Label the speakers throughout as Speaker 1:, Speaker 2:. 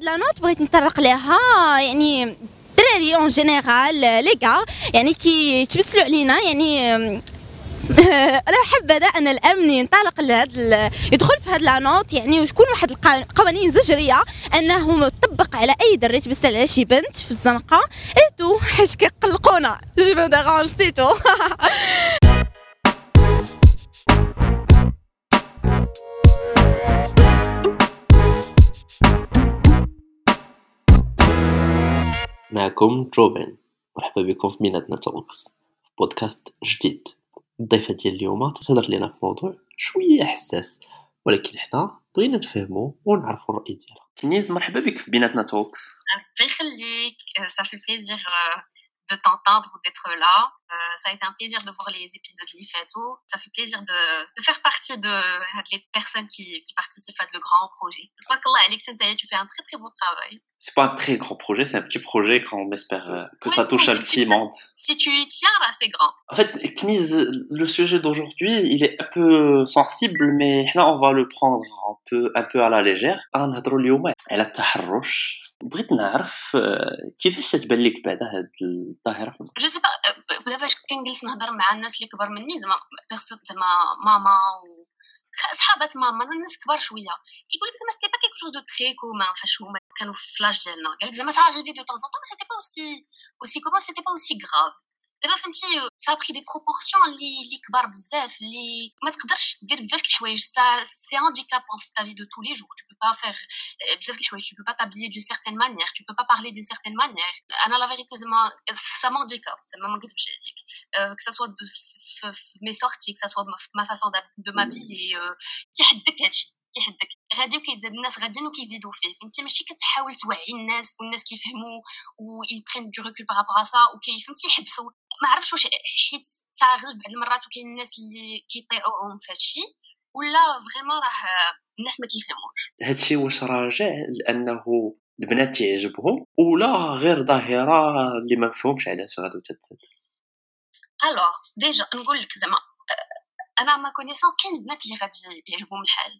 Speaker 1: واحد la note بغيت نطرق لها يعني الدراري en général لي كاع يعني كي تبسلوا علينا يعني أنا حابه أن الأمن ينطلق لهذا يدخل في هذا la note يعني وتكون واحد القوانين زجرية انه تطبق على أي دري تبسل على شي بنت في الزنقة. et tout حيت كيقلقونا. je dérange c'est tout
Speaker 2: معكم روبن مرحبا بكم في بيناتنا Talks بودكاست جديد الضيفة ديال اليوم تتهضر لينا في موضوع شوية حساس ولكن حنا بغينا نفهمو ونعرفو الرأي ديالها كنيز مرحبا بك في بيناتنا Talks
Speaker 3: الله يخليك ça fait plaisir de t'entendre ou d'être là. Euh, ça a été un plaisir de voir les épisodes اللي فاتوا. Ça fait plaisir de, de faire partie de, les personnes qui, qui participent à de le grand projet. Alex, tu fais un très très beau travail.
Speaker 2: C'est pas un très grand projet, c'est un petit projet quand on espère euh, que oui, ça touche un petit monde.
Speaker 3: Si tu y tiens, là, c'est grand.
Speaker 2: En fait, Kniz, le sujet d'aujourd'hui, il est un peu sensible, mais là, on va le prendre un peu, un peu à la légère. Elle a بغيت نعرف كيفاش تتبان لك بعدا هاد الظاهره
Speaker 3: جو سي با باش كنجلس نهضر مع الناس اللي كبر مني زعما زعما ماما و صحابات ماما الناس كبار شوية. كيقول لك زعما c'était pas quelque chose de très commun فاش هما كانوا في ف l'âge ديالنا. قال لك زعما ça arrivait de temps en temps c'était pas aussi aussi commun c'était pas aussi grave دابا فهمتي ça pris des proportions اللي اللي كبار بزاف اللي ما تقدرش دير بزاف الحوايج. ça c'est handicap في ta vie de tous les jours tu peux pas faire بزاف الحوايج. Tu peux pas t'habiller d'une certaine manière. Tu peux pas parler d'une certaine manière. أنا la vérité زعما ça m'handicape زعما ما نكذبش عليك que ça soit في mes sorties que ça soit ma façon de m'habiller كيحدك هادشي كيحدك غادي وكيتزاد الناس غاديين وكيزيدوا فيه فهمتي؟ ماشي كتحاول توعي الناس والناس كيفهموا و ي prennent du recul par rapport à ça وكي فهمتي؟ يحبسوا ما عرفتش واش حيت صاغر بعض المرات وكاين الناس اللي كيطيعوهم في هادشي ولا vraiment راه الناس ما كيفهموش.
Speaker 2: هادشي واش راجع لأنه البنات تعجبهم ولا غير ظاهرة اللي ما مفهومش علاش غادي تتزاد
Speaker 3: alors déjà نقول لك زعما أنا ma connaissance كاين البنات اللي غادي يعجبهم الحال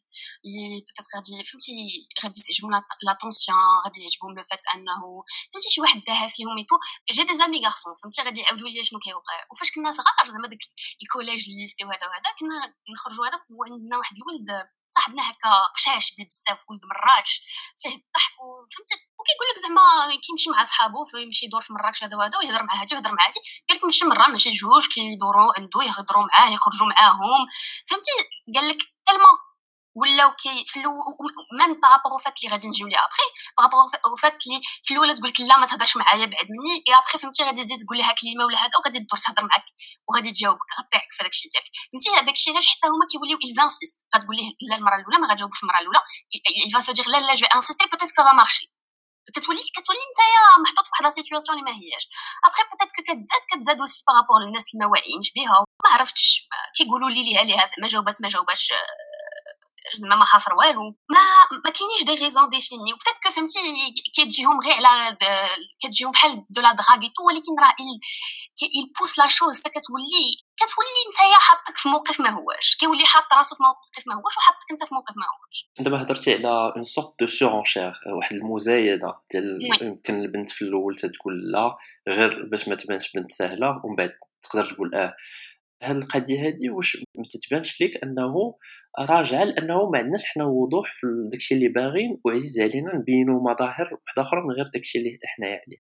Speaker 3: peut-être غادي فهمتي غادي تعجبهم l'attention غادي يعجبهم le fait انه فهمتي شي واحد داها فيهم et tout j'ai des amis garçons فهمتي غادي يعاودوا لي شنو كيوقع وفاش كنا صغار زعما داك ال collège ال lycée وهذا وهذا كنا نخرجوا هذا وعندنا واحد الولد صاحبنا هكا قشاش بزاف ولد مراكش فيه الضحك وفهمتي وكيقول لك زعما كيمشي مع صحابو فيمشي يدور في مراكش هذا وهذا ويهضر مع هادي ويهضر مع هادي قال لك ماشي مرة ماشي جوج كيدوروا عنده يهضروا معاه يخرجوا معاهم. فهمتي؟ قال لك تلمون ولاو كي في الأول ميم بارابور فات اللي غادي نجيو ليها ابخي بارابور فات اللي في الأول تقول لك لا ما تهضرش معايا بعد مني اي ابخي فهمتي غادي تزيد تقول لها كلمة ولا هذا وغادي تدور تهضر معاك وغادي تجاوبك غطيعك في داكشي ديالك. فهمتي؟ هذاك الشيء علاش حتى هما كيوليو ايزانسيست غتقول ليه لا المرة الأولى ما غاجاوبش المرة الأولى ça veut dire لا لا j'insiste peut-être ça marche كتولي كتولي نتايا محطوط في واحد la situation اللي ما هياش après peut-être que كتزاد كتزاد aussi par rapport للناس اللي ما واعيينش بها ما عرفتش كيقولوا لي ليها ليها زعما جاوبات ما جاوباش زعما ما خاسر والو. ما ما كاينينش des raisons définies و peut-être que فهمتي كتجيهم غير على كتجيهم بحال de la drague itou ولكن راه il pousse la chose كتولي كتولي نتايا حاطك في موقف ما هواش. كيولي حاط راسو في موقف ما هواش وحاطك انت في موقف ما هواش.
Speaker 2: دابا هضرتي على une sorte de surenchère واحد المزايدة ديال يمكن البنت في الأول تقول لا غير باش ما تبانش بنت سهلة ومن بعد تقدر تقول آه. هاد القضية هادي واش ما تتبانش ليك أنه راجعه لأنه ما عندناش حنا وضوح في داكشي اللي باغيين وعزيز علينا نبينوا مظاهر وحدة أخرى من غير داكشي اللي حنايا عليه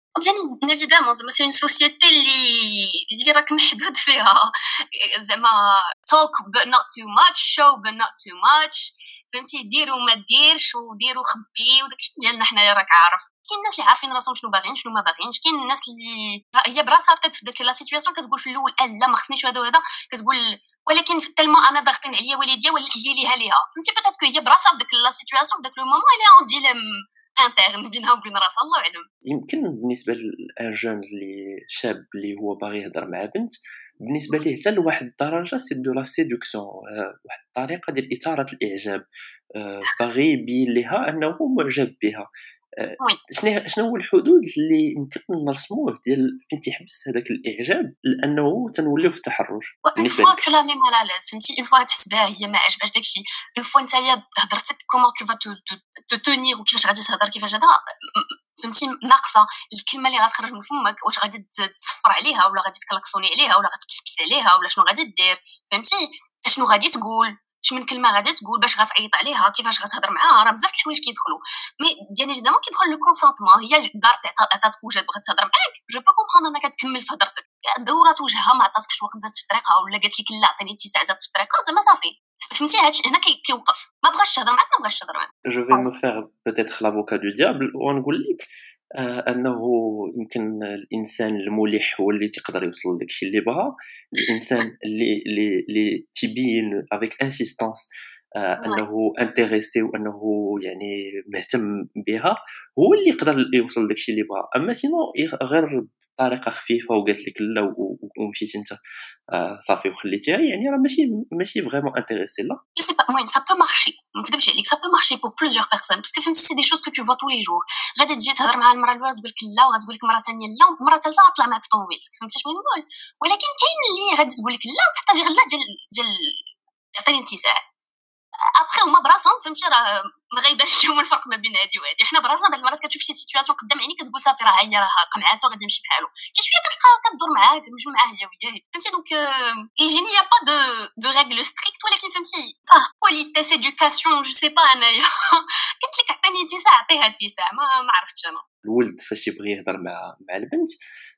Speaker 3: bien évidemment زعما c'est société اللي اللي راك محدود فيها. زعما talk but not too much show but not too much. فهمتي؟ ديروا ما ديرش وديروا خبي وداكشي ديالنا حنايا راك عارف. كاين الناس اللي عارفين راسهم شنو باغيين شنو ما باغينش كاين الناس اللي هي براسها طيب في ديك la situation كتقول في الأول لا ما خصنيش هذا. وهذا كتقول ولكن tellement أنا ضاغطين عليا والديا ولا ليها ليها. فهمتي؟ peut-être que هي براسها في ديك la situation في داك le moment اللي un dilemme interne بينها وبين راسها الله اعلم
Speaker 2: يمكن بالنسبة لأن jeune اللي شاب اللي هو باغي يهضر مع بنت بالنسبة ليه حتى لواحد الدرجة c'est de la séduction واحد الطريقة ديال إثارة الإعجاب باغي يبين لها أنه معجب بها. شنو شنو هو الحدود اللي يمكن نرسموه ديال فين تيحبس هذاك الإعجاب؟ لأنه تنوليو في التحرش.
Speaker 3: une fois tu la même على l'aise فهمتي une fois تحسبها هي ما عجبهاش داكشي. une fois نتايا هضرتك comment tu vas te tenir وكيفاش غادي تهضر كيفاش هذا؟ فهمتي؟ ناقصة. الكلمة اللي غتخرج من فمك واش غادي تصفر عليها ولا غادي تكلاكسوني عليها ولا غتبسبس عليها ولا شنو غادي دير؟ فهمتي؟ شنو غادي تقول؟ اش من كلمة غادي تقول باش غتعيط عليها كيفاش غتهضر معاها راه بزاف الحوايج كيدخلوا mais bien évidemment كيدخل le consentement هي دارت عطاتك وجهات بغات تهضر معاك. je peux comprendre أنك تكمل في هضرتك. دورات وجهها ما عطاتكش الوقت زادت في الطريقة ولا قالت لك لا عطيني اتساع زادت في الطريقة زعما صافي. فهمتي؟ هادشي هنا كيوقف. ما بغاش تهضر معاك ما بغاش تهضر معاك.
Speaker 2: je vais me faire peut-être l'avocat du diable ونقول لك أنه يمكن الإنسان الملح هو اللي تيقدر يوصل لداكشي اللي بغا. الإنسان اللي اللي اللي تيبين avec insistance آه، أنه intéressé وانه يعني مهتم بها هو اللي يقدر يوصل لداكشي اللي بغا. أما sinon غير بطريقه خفيفة وقالت لك لا ومشيتي أنت. آه صافي وخليتيها. يعني راه ماشي ماشي vraiment intéressé لا
Speaker 3: c'est pas المهم ça peut marcher ما نكذبش عليك ça peut marcher pour plusieurs personnes parce que فهمتي c'est des choses que tu vois tous les jours غادي تجي تهضر مع المراه الاولى تقول لك لا وغتقول لك مره ثانية لا مره ثالثه غطلع معاك طوموبيلتك فهمتي شنو نقول ولكن كاين اللي غادي تقول لك لا تحتاج غير لا ديال ديال يعطيني انتساع ابخي هما براسهم فهمتي؟ راه ما غايبانش لهم الفرق ما بين هادي وهادي. حنا براسنا بعض المرات كتشوف شي situation قدام عينيك كتقول صافي راه هي راه قمعاتو غادي يمشي بحالو. حتى شوية كتلقى كدور معاه كتمشي معاه هي وياه فهمتي؟ donc يجيني y a pas de de règles strictes ولكن فهمتي؟ آه politesse éducation je sais pas أنايا. قلت لك عطيني اتساع عطيها ما ما عرفتش أنا.
Speaker 2: الولد فاش يبغي يهضر مع مع البنت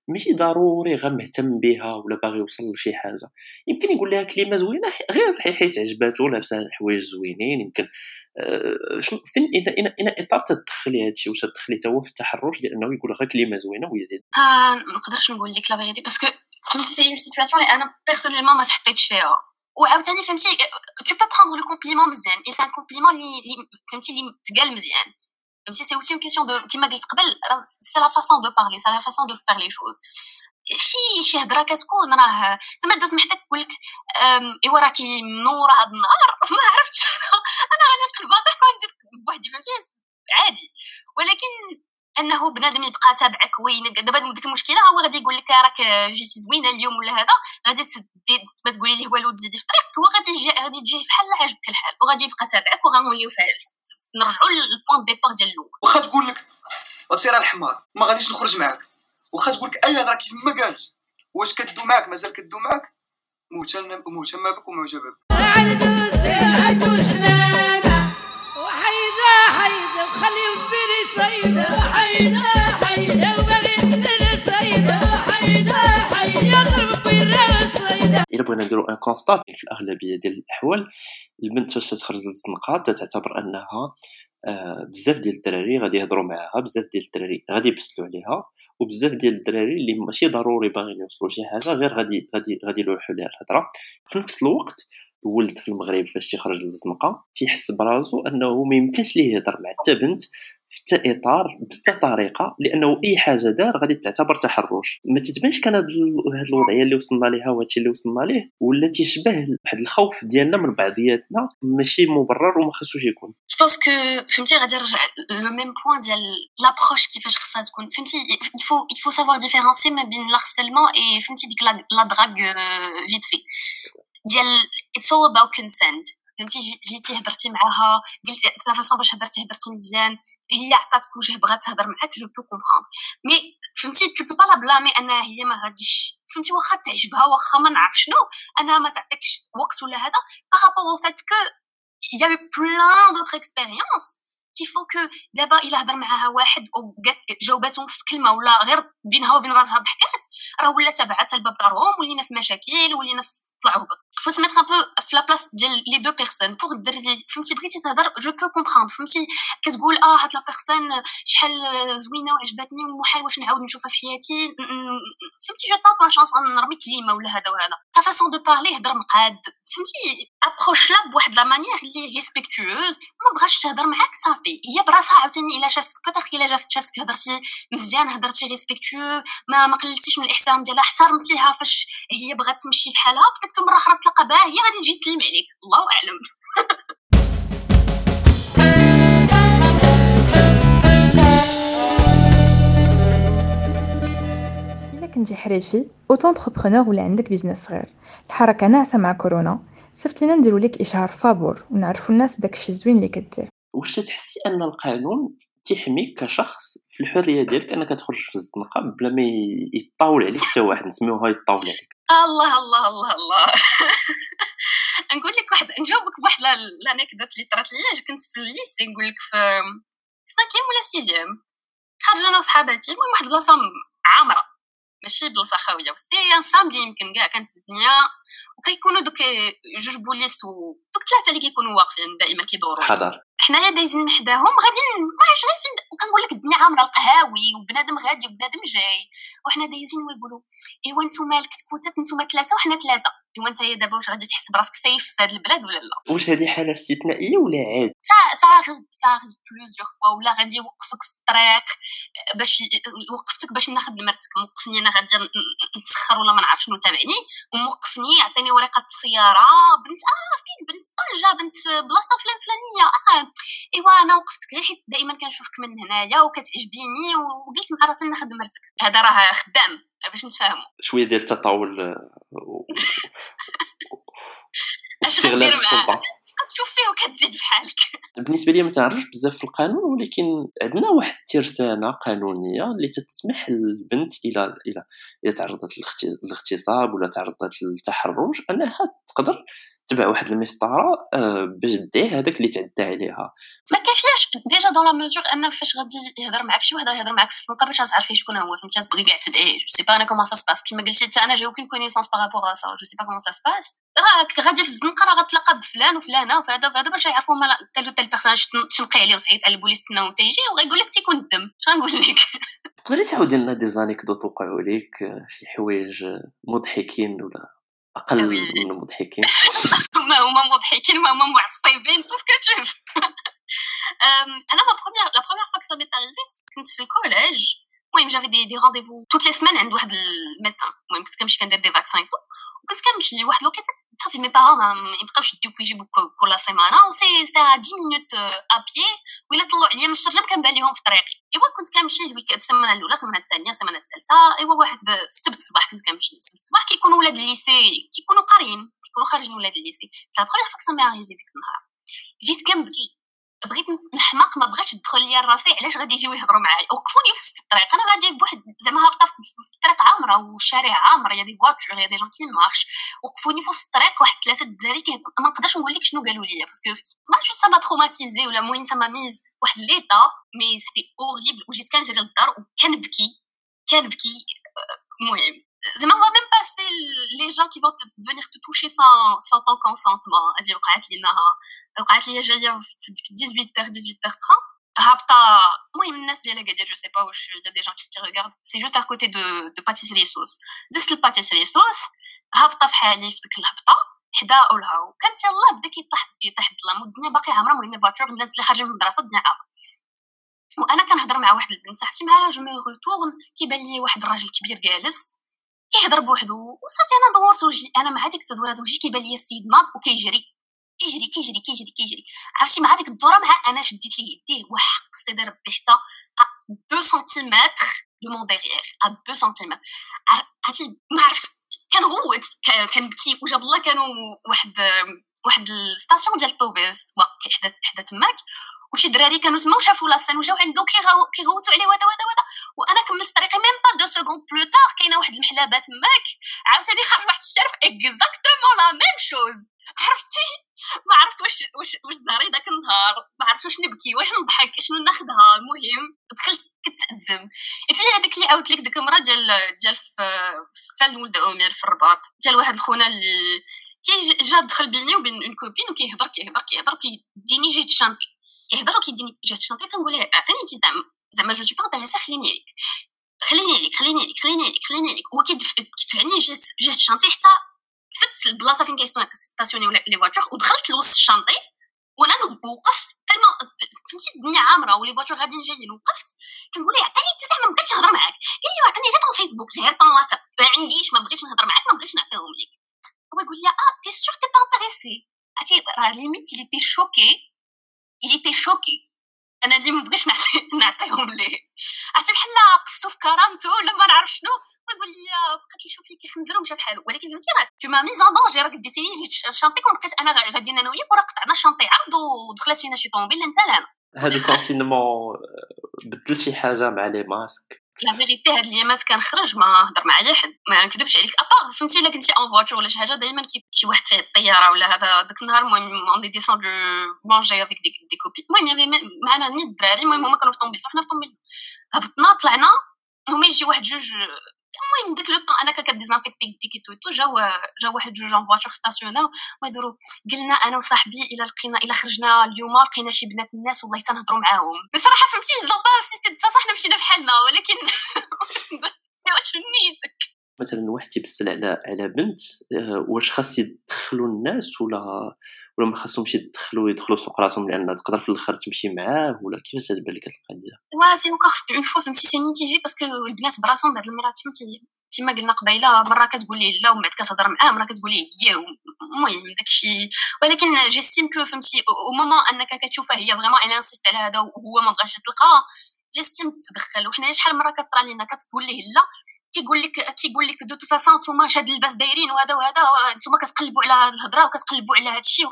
Speaker 2: ماشي ضروري غير مهتم بها ولا باغي يوصل لشي حاجة. يمكن يقول لها كلمة زوينة غير حيت عجباتو لابسه حوايج زوينين يمكن أه فين اذا اذا إطار تدخلي هادشي واش تدخلي حتى هو في التحرش لأنه يقول غير كلمة زوينة ويزيد.
Speaker 3: آه ما نقدرش نقول لك la vérité parce que فهمتي c'est une situation اللي أنا personnellement ما تحطيتش فيها. وعاوتاني فهمتي tu peux prendre le compliment مزيان. et c'est un compliment اللي فهمتي اللي تقال مزيان. فهمتي c'est une question de كيما قلت قبل c'est la façon de parler c'est la façon de faire les choses شي شي هضره كتكون راه زعما douce محتاج تقول لك ايوا راكي منوره هاد النهار ما عرفتش أنا غنبقى الباطح ونزيد بوحدي فهمتي عادي ولكن انه بنادم يبقى تابعك وين دابا ديك المشكلة هو غادي يقول لك راك جيتي زوينه اليوم ولا هذا غادي ما تقولي ليه والو تزيدي في طريقك هو غادي غادي تجي بحال عاجبك الحال وغادي يبقى تابعك وغنوليو نرجعوا لل point départ ديال الأول.
Speaker 4: واخا تقول لك سير الحمار ما غاديش نخرج معاك. واخا تقول لك أي هضرة كيف ما قالت واش كدو معاك؟ مازال كدو معاك؟ مهتمه بك ومعجبة بك.
Speaker 2: بغينا نديرو un constat في الاغلبيه ديال الاحوال البنت فاش تخرج للزنقه تعتبر انها آه بزاف ديال الدراري غادي يهضروا معاها بزاف ديال الدراري غادي يبسلوا عليها وبزاف ديال الدراري اللي ماشي ضروري باغيين يوصلوا لشي حاجة غير غادي غادي غادي يلوحوا ليها الهضرة. في نفس الوقت الولد في المغرب فاش تيخرج للزنقه تيحس براسو أنه ما يمكنش ليه يهضر مع حتى بنت في حتى إطار بحتى طريقة لأنه أي حاجة دار غادي تعتبر تحرش. ما تتبانش كان هاد الوضعية اللي وصلنا ليها وهادشي اللي وصلنا ليه ولا تيشبه واحد الخوف ديالنا من بعضياتنا ماشي مبرر وما خصوش يكون.
Speaker 3: je que فهمتي غادي نرجع le même point ديال l'approche كيفاش خصها تكون. فهمتي il faut il faut savoir différencier ما بين l'harcèlement et فهمتي ديك la drague فيت في ديال it's all about consent فهمتي جيتي هضرتي معاها قلتي la façon باش هضرتي هضرتي مزيان. هي عطاتك وجه بغات تهضر معاك je peux comprendre mais فهمتي tu peux pas la blâmer انها هي ما غاديش فهمتي واخا تعجبها واخا ما نعرف شنو انها ما تعطيكش وقت ولا هذا. par rapport au fait qu'il y a eu plein d'autres expériences qui font que دابا إلا هضر معاها واحد جاوباتهم في كلمة ولا غير بينها وبين راسها ضحكات راه ولات تبعات الباب دارهم ولينا في مشاكل ولينا في طلع هبط faut se mettre un peu في بلاص ديال les deux personnes pour الدري فهمتي بغيتي تهضر je peux comprendre فهمتي كتقول آه هاد la personne شحال زوينه وعجبتني ومحال واش نعاود نشوفها في حياتي فهمتي je tape chance نرمي كلمه ولا هذا وهذا ta façon de parler هضر مقاد فهمتي approche-la بواحد la manière اللي respectueuse ما بغاش تهضر معاك صافي هي براسها عاوتاني الا شافتك peut-être الا جافت شافتك هضرتي مزيان هضرتي respectueux ما ما قللتيش من الاحترام ديالها احترمتيها فاش هي بغات تمشي بحالها حتى مرة أخرى تلقى باهيه غادي تجي تسلم عليك. الله أعلم.
Speaker 5: كنتي حريفي أو entrepreneur ولا عندك business صغير الحركة ناعسه مع كورونا. صيفط لينا نديرو ليك اشهار فابور ونعرفو الناس بداكشي الزوين اللي كدير.
Speaker 2: واش تحسي أن القانون تيحميك كشخص في الحرية ديالك أنك تخرج في الزنقه بلا ما يطاول عليك حتى واحد نسميوها يطاول عليك.
Speaker 3: الله الله الله الله. نقول لك واحد نجاوبك بواحد l'anecdote اللي طرات لي كنت في ال lycée نقول لك في cinquième ولا sixième خارجه أنا وصحاباتي المهم واحد البلاصه عامرة ماشي بلاصة خاوية. c'est un samedi يمكن كاع كانت الدنيا. وكيكونوا دوك جوج بوليس و دوك ثلاثة اللي كيكونوا واقفين دائما كيدوروا.
Speaker 2: حضر.
Speaker 3: حنايا دايزين حداهم غاديين ما عرفتش غير وكنقول لك الدنيا عامرة القهاوي وبنادم غادي وبنادم جاي. وحنا دايزين ويقولوا إيوا نتوما الكتكوتات نتوما ثلاثة وحنا ثلاثة. إيوا انت دابا واش غادي تحس براسك safe في هذا البلاد ولا لا؟
Speaker 2: واش هذه حالة استثنائية ولا عادي؟
Speaker 3: صاغي صاغي بلوزيغ فوا ولا غادي يوقفك في الطريق باش وقفتك باش ناخذ مرتك موقفني أنا غادي نتسخر ولا ما نعرف شنو تابعني. وموقفني عطيني ورقة السيارة. بنت آه فين بنت؟ طنجه بنت بلاصة فلان فلانية. آه إيوا أنا وقفتك. غير حيت دائما كنشوفك من هنايا وكتعجبيني وقلت مع راسي ناخذ مرتك هذا راه خدام باش نتفاهموا.
Speaker 2: شوية ديال التطاول
Speaker 3: استغلال السلطة. تشوف فيه وكتزيد بحالك.
Speaker 2: بالنسبة لي ما تعرفش بزاف في القانون ولكن عندنا واحد الترسانة قانونية اللي تتسمح للبنت إلى إلى إلى تعرضت للاغتصاب ولا تعرضت للتحرش أنها تقدر تبع واحد المسطرة آه، باش ديه هذاك اللي تعدى عليها.
Speaker 3: ما كيفاش؟ déjà dans la mesure où فاش غادي يهضر معاك شي واحد يهضر معاك في الزنقة باش تعرفي شكون هو فهمتي؟ تبغي كاع تدعيه je sais pas أنا comment ça se passe كيما قلتي حتى أنا j'ai aucune connaissance par rapport à ça je sais pas comment ça se passe راك غادي في الزنقه راه غتلاقى بفلان وفلانة وفهذا وفهذا باش يعرفوا هما tel tel personnage تنقي عليه وتعيط على البوليس تسناو حتى يجي وغيقول لك تيكون الدم اش غنقول لك؟
Speaker 2: تقدري تعاودي لنا des anecdotes وقعوا لك شي حوايج مضحكين ولا؟ أقل من المضحكين.
Speaker 3: ما هما مضحكين ما هما معصبين. tout ce que تشوف أنا ma première la première fois que ça كنت في ال collège المهم جافي دي دي رونديفو توت لي سمان عند واحد ال médecin المهم كنت كنمشي كندير des vaccins وكنت كنمشي لواحد الوقيته صافي mes parents ما يبقاوش يديوك ويجيبوك كل سيمانه c'est c'est 10 minutes à pied ولا طلعوا عليا من الشرجم كنبان ليهم في طريقي ايوا كنت كنمشي ال week-end السيمانه الاولى السيمانه الثانية السيمانه الثالثه ايوا واحد السبت الصباح كنت كنمشي السبت الصباح كيكونوا ولاد ال lycée كيكونوا قاريين كيكونوا خارجين ولاد ال lycée sa première fois ça m'est ديك النهار جيت كنبكي بغيت نحماق ما بغاش تدخل ليا راسي علاش غادي يجيو يهضروا معايا؟ وقفوني في الطريق. أنا غادي بواحد زعما هابطة في الطريق عامرة والشارع عامر y a des voitures y a des gens qui marchent وقفوني في وسط الطريق واحد ثلاثة الدراري ما نقدرش نقول لك شنو قالوا لي parce que ما عرفتش ça m'a traumatisée ولا المهم ça m'a mise واحد l'état mais c'était horrible وجيت كنجري للدار وكنبكي كنبكي المهم زعما هو même pas si les gens qui vont venir te toucher sans sans ton consentement هادي وقعت لينا وقعت لي جاية في 18 18 30 هابطه المهم الناس ديال اكادير je sais pas واش y a des gens qui regardent c'est juste à côté de de pâtisserie سوس دزت ال pâtisserie سوس هابطه في حالي في ديك الهبطه حدا اولها كانت يلاه بدا كيطيح يطيح الظلام والدنيا باقي عامره المهم فاتور الناس اللي خارجين من المدرسة الدنيا عامره وأنا كنهضر مع واحد البنت صاحبتي معاها me retourne كيبان لي واحد الراجل كبير جالس كيهضر بوحدو وصافي أنا دورت وجهي أنا مع هذيك التدويره وجهي كيبان لي السيد ناض وكيجري كيجري كيجري كيجري كيجري. عرفتي مع هذيك الدورة مع أنا شديت ليه يديه وحق سيدي ربي حتى 2 centimètres de mon derrière 2 سنتيمتر عرفتي ما عرفت كنغوت كنبكي وجاب الله كانوا واحد واحد ال station ديال الطوبيس حدا حدا تماك وشي دراري كانوا تما وشافوا la scène وجاو عنده كيغوتوا عليه وهذا وهذا وهذا وأنا كملت طريقي même pas deux secondes plus tard كاينة واحد المحلابه تماك عاوتاني خرج واحد الشرف exactement la même chose عرفتي؟ ما عرفت واش واش واش زهري داك النهار ما عرفت واش نبكي واش نضحك شنو ناخذها المهم دخلت كتأزم. في هذاك اللي عاودت لك ديك المرة ديال ديال في ولد أمير في الرباط. ديال واحد الخونة اللي كي جا دخل بيني وبين une copine وكيهضر كيهضر كيهضر كيديني جيهت chantier كيهضر وكيديني جات شانتي كنقول ليه عطيني انت زعما زعما je suis pas intéressée خليني ليك خليني ليك خليني ليك خليني ليك خليني هو كيدفعني جات جات شانتي حتى فت البلاصه فين كيستاسيوني les voitures ودخلت لوسط ال chantier وأنا نوقف tellement فهمتي؟ الدنيا عامره و les voitures غاديين جايين وقفت. كنقول له عطيني انت زعما بغيت نهضر معاك. قال لي عطيني غير ton فيسبوك غير ton واتساب. ما عنديش ما بغيتش نهضر معاك ما بغيتش نعطيهم ليك. هو يقول لي آه t'es sûre t'es pas intéressée عرفتي؟ راه limite il était choqué. Il était choqué. أنا اللي ما بغيتش نعطيهم ليه. عرفتي بحال قصو في كرامته ولا ما نعرف شنو. يقول لي بقى كيشوف لي كيخنزر ومشى بحالو ولكن فهمتي راه tu m'as mise en danger راك ديتيني شانطيك وبقيت أنا غاديين أنا وياك وراه قطعنا الشانطي عرض ودخلت فينا شي طوموبيل انت لا
Speaker 2: هذا ال confinement بدل شي حاجة مع les masques
Speaker 3: la vérité هاد الايامات كنخرج ما هضر مع اي حد ما نكذبش عليك. à part فهمتي إلا كنتي en voiture ولا شي حاجة دائما كي شي واحد فيه الطيارة ولا هذا داك النهار المهم on est descendu manger avec des des copains المهم معنا نيت الدراري المهم هما كانوا في طوموبيل حنا في طوموبيل هبطنا طلعنا هما يجي واحد جوج المهم داك لو طون أنا كديزانفيكتي ديكي تو تو جاو جاو واحد جوج اون فواتور ستاسيونا ويديروا قلنا أنا وصاحبي إلى لقينا إلى خرجنا اليوم لقينا شي بنات الناس والله تنهضروا معاهم. بصراحة فهمتي زلوبا سيستم صح مشينا بحالنا ولكن واش نيتك؟
Speaker 2: مثلا واحد تيبسل على على بنت واش خاص يدخلوا الناس ولا ولا ما خاصهمش يدخلوا يدخلوا سوق راسهم لأن تقدر في الآخر تمشي معاه ولا كيفاش تبان لك القضية
Speaker 3: وا c'est encore une fois فهمتي c'est mitigé parce que البنات براسهم بعض المرات فهمتي كما قلنا قبيلة مرة كتقول ليه لا ومن بعد كتهضر معاه مرة كتقول ليه هي المهم داكشي. ولكن j'estime que فهمتي au moment أنك كتشوفها هي vraiment أنا insiste على هذا وهو ما بغاش يتلقى j'estime تدخل. وحنا شحال مرة كطرا لينا كتقول ليه لا كيقول لك كيقول لك de toute façon نتوما شاد اللباس دايرين وهذا وهذا نتوما كتقلبوا على الهضرة وكتقلبوا على هذا الشيء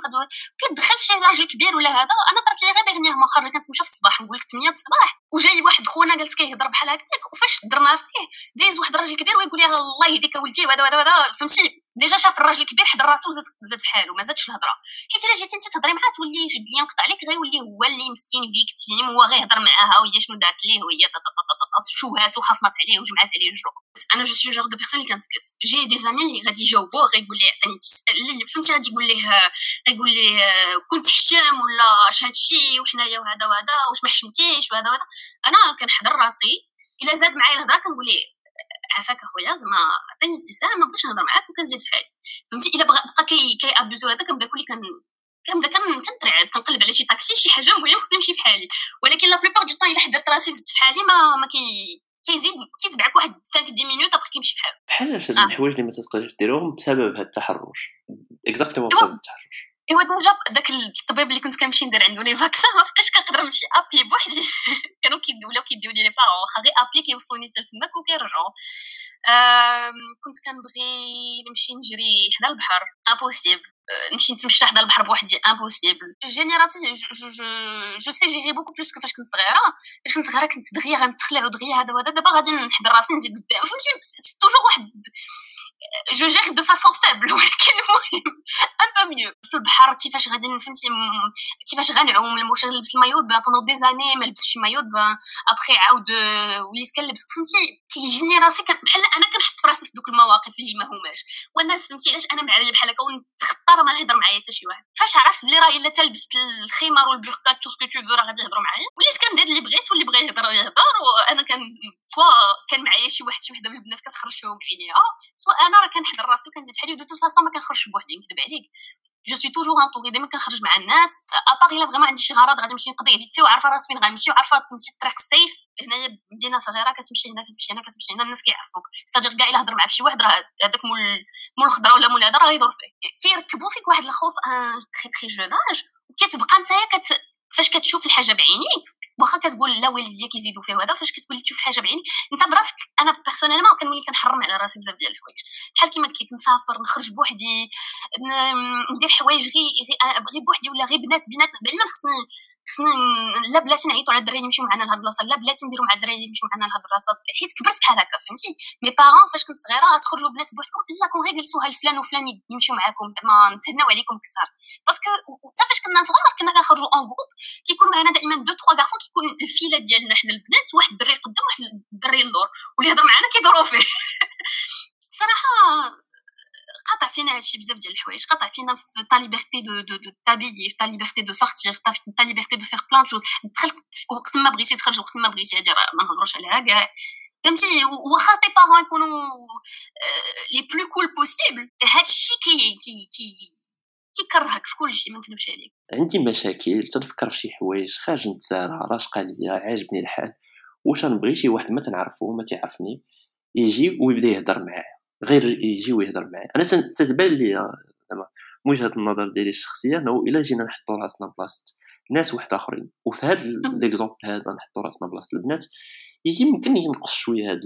Speaker 3: كتدخل شي راجل كبير ولا هذا. أنا طرات لي غير dernièrement خرجت كنتمشى في الصباح نقول لك 8 الصباح وجاي واحد خونا جالس كيهضر بحال هكاك وفاش درنا فيه دايز واحد الراجل كبير ويقول لي الله يهديك ولدي وهذا وهذا وهذا فهمتي؟ déjà شاف الراجل الكبير حضر راسو وزاد زاد في حاله ما زادش الهضرة. حيت إلا جيتي أنت تهضري معاه تولي يشد ليا نقطع عليك غيولي هو اللي مسكين victime هو غير يهضر معاها وهي شنو دارت ليه وهي شوهات وخاصمات عليه وجمعات عليه جوج أنا je suis genre de personne اللي كنسكت j'ai des amis غادي يجاوبوه غيقول لي عطيني اللي فهمتي غادي يقول ليه غيقول ليه كنت حشام ولا اش هادشي وحنايا وهذا وهذا واش ما حشمتيش وهذا وهذا أنا كنحضر راسي الا زاد معايا الهضره كنقول ليه عافاك اخويا زعما عطيني التيساع ما بغيتش نهضر معاك وكنزيد في حالي فهمتي الا بقى كي كي هذا كنبدا كلي كن كنترعد كنقلب على شي طاكسي شي حاجة مهم خصني نمشي في حالي. ولكن la plupart du temps إلا حضرت راسي زدت في حالي ما ما كي كيزيد كيتبعك واحد 5 10 minutes après كيمشي في حالو
Speaker 2: بحال هاد آه. الحوايج اللي ما تقدرش ديرهم بسبب هاد التحرش. exactement بسبب التحرش.
Speaker 3: إيوا déjà داك الطبيب اللي كنت كنمشي ندير عنده les vaccins ما بقيتش كنقدر نمشي à pied بوحدي. كانوا كيديو ولاو كيديو لي لي واخا غير à pied كيوصلوني حتى تماك وكيرجعوا. كنت كنبغي نمشي نجري حدا البحر. impossible نمشي نتمشى حدا البحر بوحدي impossible جينيراتي je sais gérer beaucoup plus que فاش كنت صغيرة. فاش كنت صغيرة كنت دغيا غنتخلع ودغيا هذا وهذا. دابا غادي نحضر راسي نزيد قدام فهمتي؟ toujours واحد je gère de façon faible ولكن المهم un peu mieux في البحر كيفاش غادي فهمتي كيفاش غنعوم الموش نلبس المايو pendant des années ما لبستش مايود ابخي عاود وليت كنلبس. فهمتي كيجيني راسي بحال أنا كنحط في راسي في دوك المواقف اللي ما هماش فهمتي علاش أنا معايا بحال هكا ونتخطر ما نهضر معايا حتى شي واحد. فاش عرفت بلي راه إلا تلبست الخمار والبوركا tout ce que tu راه غادي يهضروا معايا. وليت كندير اللي بغيت واللي بغى يهضر يهضر وأنا كان soit كان معايا شي واحد شي وحدة من البنات كتخرج فيهم بعينيها soit أنا راه كنحضر راسي وكنزيد حالي و de toute façon ما كنخرجش بوحدي نكذب عليك. je suis toujours entourée ديما كنخرج مع الناس. à part إلا vraiment عندي شي غرض غادي نمشي نقضي فيه وعارفة راسي فين غنمشي وعارفة فهمتي طريق السيف هنايا مدينة صغيرة كتمشي هنا كتمشي هنا كتمشي هنا الناس كيعرفوك. c'est-à-dire كاع إلا هضر معاك شي واحد راه هذاك مول مول الخضره ولا مول هذا راه غيدور فيه. كيركبوا فيك واحد الخوف un très très jeune âge نتايا كت فاش كتشوف الحاجة بعينيك. واخا كتقول لا والديا كيزيدوا فيه وهذا فاش كتولي تشوف حاجة بعينك انت براسك أنا personnellement كنولي كنحرم على راسي بزاف ديال الحوايج. بحال كيما قلت نسافر نخرج بوحدي ندير حوايج غير غير بوحدي ولا غير بنات بيناتنا دائما خصني خصنا لا بلاتي نعيطوا على الدراري يمشيو معنا لهاد البلاصة لا بلاتي نديروا مع الدراري يمشيو معنا لهاد البلاصة حيت كبرت بحال هكا فهمتي؟ mes parents فاش كنت صغيرة تخرجوا بنات بوحدكم الا كون غير قلتوها لفلان وفلان يمشيو معاكم زعما نتهناو عليكم كثار. parce que حتى فاش كنا صغار كنا كنخرجوا en groupe كيكونوا معنا دائما deux trois garçons كيكون الفيلة ديالنا حنا البنات واحد الدري قدام واحد الدري اللور واللي يهضر معنا كيدوروا فيه. صراحة قطع فينا هادشي بزاف ديال الحوايج قطع فينا في ta liberté de de de t'habiller في ta liberté de sortir في ta liberté de faire plein de choses دخلت وقت ما بغيتي تخرج وقت ما بغيتي هادي ما نهضروش عليها كاع. فهمتي؟ واخا tes parents يكونوا les plus cool possible هادشي كي كي كي كيكرهك في كل شيء ما نكذبش عليك.
Speaker 2: عندي مشاكل تنفكر في شي حوايج خارج نتسارع راشقه ليا عاجبني الحال. واش نبغي شي واحد ما تنعرفو ما تعرفني يجي ويبدا يهضر معايا. غير يجي ويهضر معايا. أنا تتبان لي زعما وجهة النظر ديالي الشخصية إنه إلا جينا نحطو راسنا بلاصة ناس واحد اخرين وفي هذا l'exemple هذا نحطو راسنا بلاصة البنات يمكن ينقص شوية هاد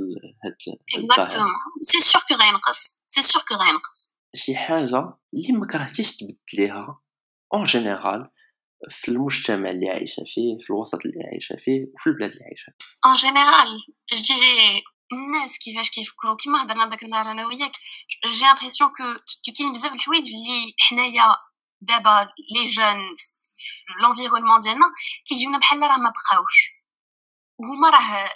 Speaker 2: هاد
Speaker 3: exactement c'est sûr que غينقص. c'est sûr que غينقص.
Speaker 2: شي حاجة اللي ما كرهتيش تبدليها en général في المجتمع اللي عايشة فيه في الوسط اللي عايشة فيه وفي البلاد اللي عايشة
Speaker 3: فيه. en général je dirais الناس كيفاش كيفكروا كيما هضرنا داك النهار أنا وياك j'ai l'impression que كاين بزاف الحوايج اللي حنايا دابا les gens في l'environnement ديالنا كيجيونا بحال راه ما بقاوش وهما راه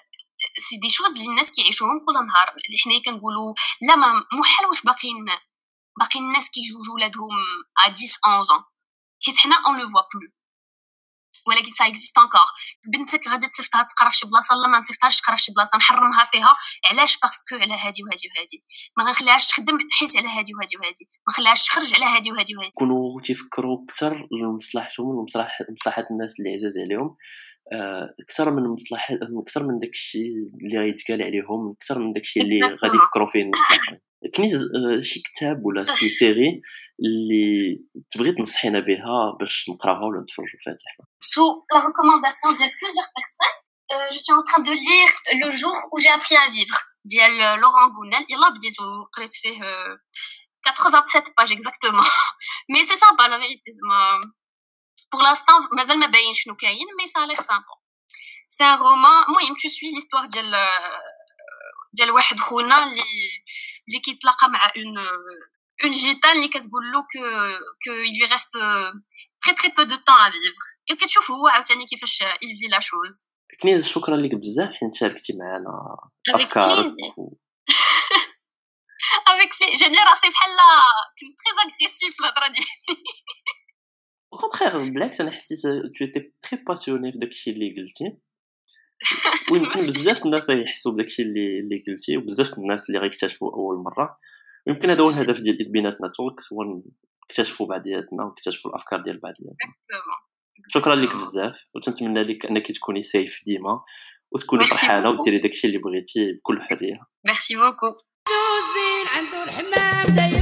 Speaker 3: c'est des choses اللي الناس كيعيشوهم كل نهار اللي حنايا كنقولوا لا ما محال واش باقيين باقيين الناس كيجوجوا ولادهم ا 10 11 حيت حنا on le voit plus ولكن ça existe encore بنتك غادي تصيفطها تقرا في شي بلاصة لا ما نصيفطهاش تقرا في شي بلاصة نحرمها فيها. علاش؟ parce que على هادي وهادي وهادي. ما غنخليهاش تخدم حيت على هادي وهادي وهادي. ما نخليهاش تخرج على هادي وهادي وهادي.
Speaker 2: يكونوا تيفكروا أكثر لمصلحتهم ومصلحه مصلحه الناس اللي عزاز عليهم. أكثر من مصلحه أكثر من داك الشيء اللي غيتقال عليهم أكثر من داك الشيء اللي غادي يفكروا فيه الناس. كاين شي كتاب ولا شي série اللي تبغي تنصحينا بها باش نقراوها ولا نتفرجوا فيها حنا
Speaker 3: sur la recommandation ديال plusieurs personnes je suis en train de lire Le jour où j'ai appris à vivre. ديال لوران غونان يلا بديت وقريت فيه 87 pages exactement mais c'est sympa la vérité زعما pour l'instant مازال ما باين شنو كاين mais ça a l'air sympa c'est un roman المهم tu suis l'histoire ديال ديال واحد خونا اللي اللي كيتلاقى مع un un gitan اللي كتقول له que que il lui reste très peu de temps à vivre. Et كتشوف هو عاوتاني كيفاش il vit la chose.
Speaker 2: كنيز شكرا لك بزاف حيت شاركتي معنا افكارك
Speaker 3: avec plaisir جاني راسي بحال كنت très agressive في الهضره ديالي
Speaker 2: au contraire بالعكس أنا حسيت tu étais très passionnée في داكشي اللي قلتي ويمكن بزاف الناس غيحسوا بداكشي اللي اللي قلتي وبزاف الناس اللي غيكتشفوا اول مره يمكن هذا هو الهدف ديال بيناتنا توكس هو نكتشفوا بعضياتنا ونكتشفوا الأفكار ديال بعضياتنا شكرا لك بزاف. وتنتمنى لك أنك تكوني سيف ديما وتكوني فرحانة وديري داكشي اللي بغيتي بكل حرية.
Speaker 3: ميرسي بوكو عنده الحمام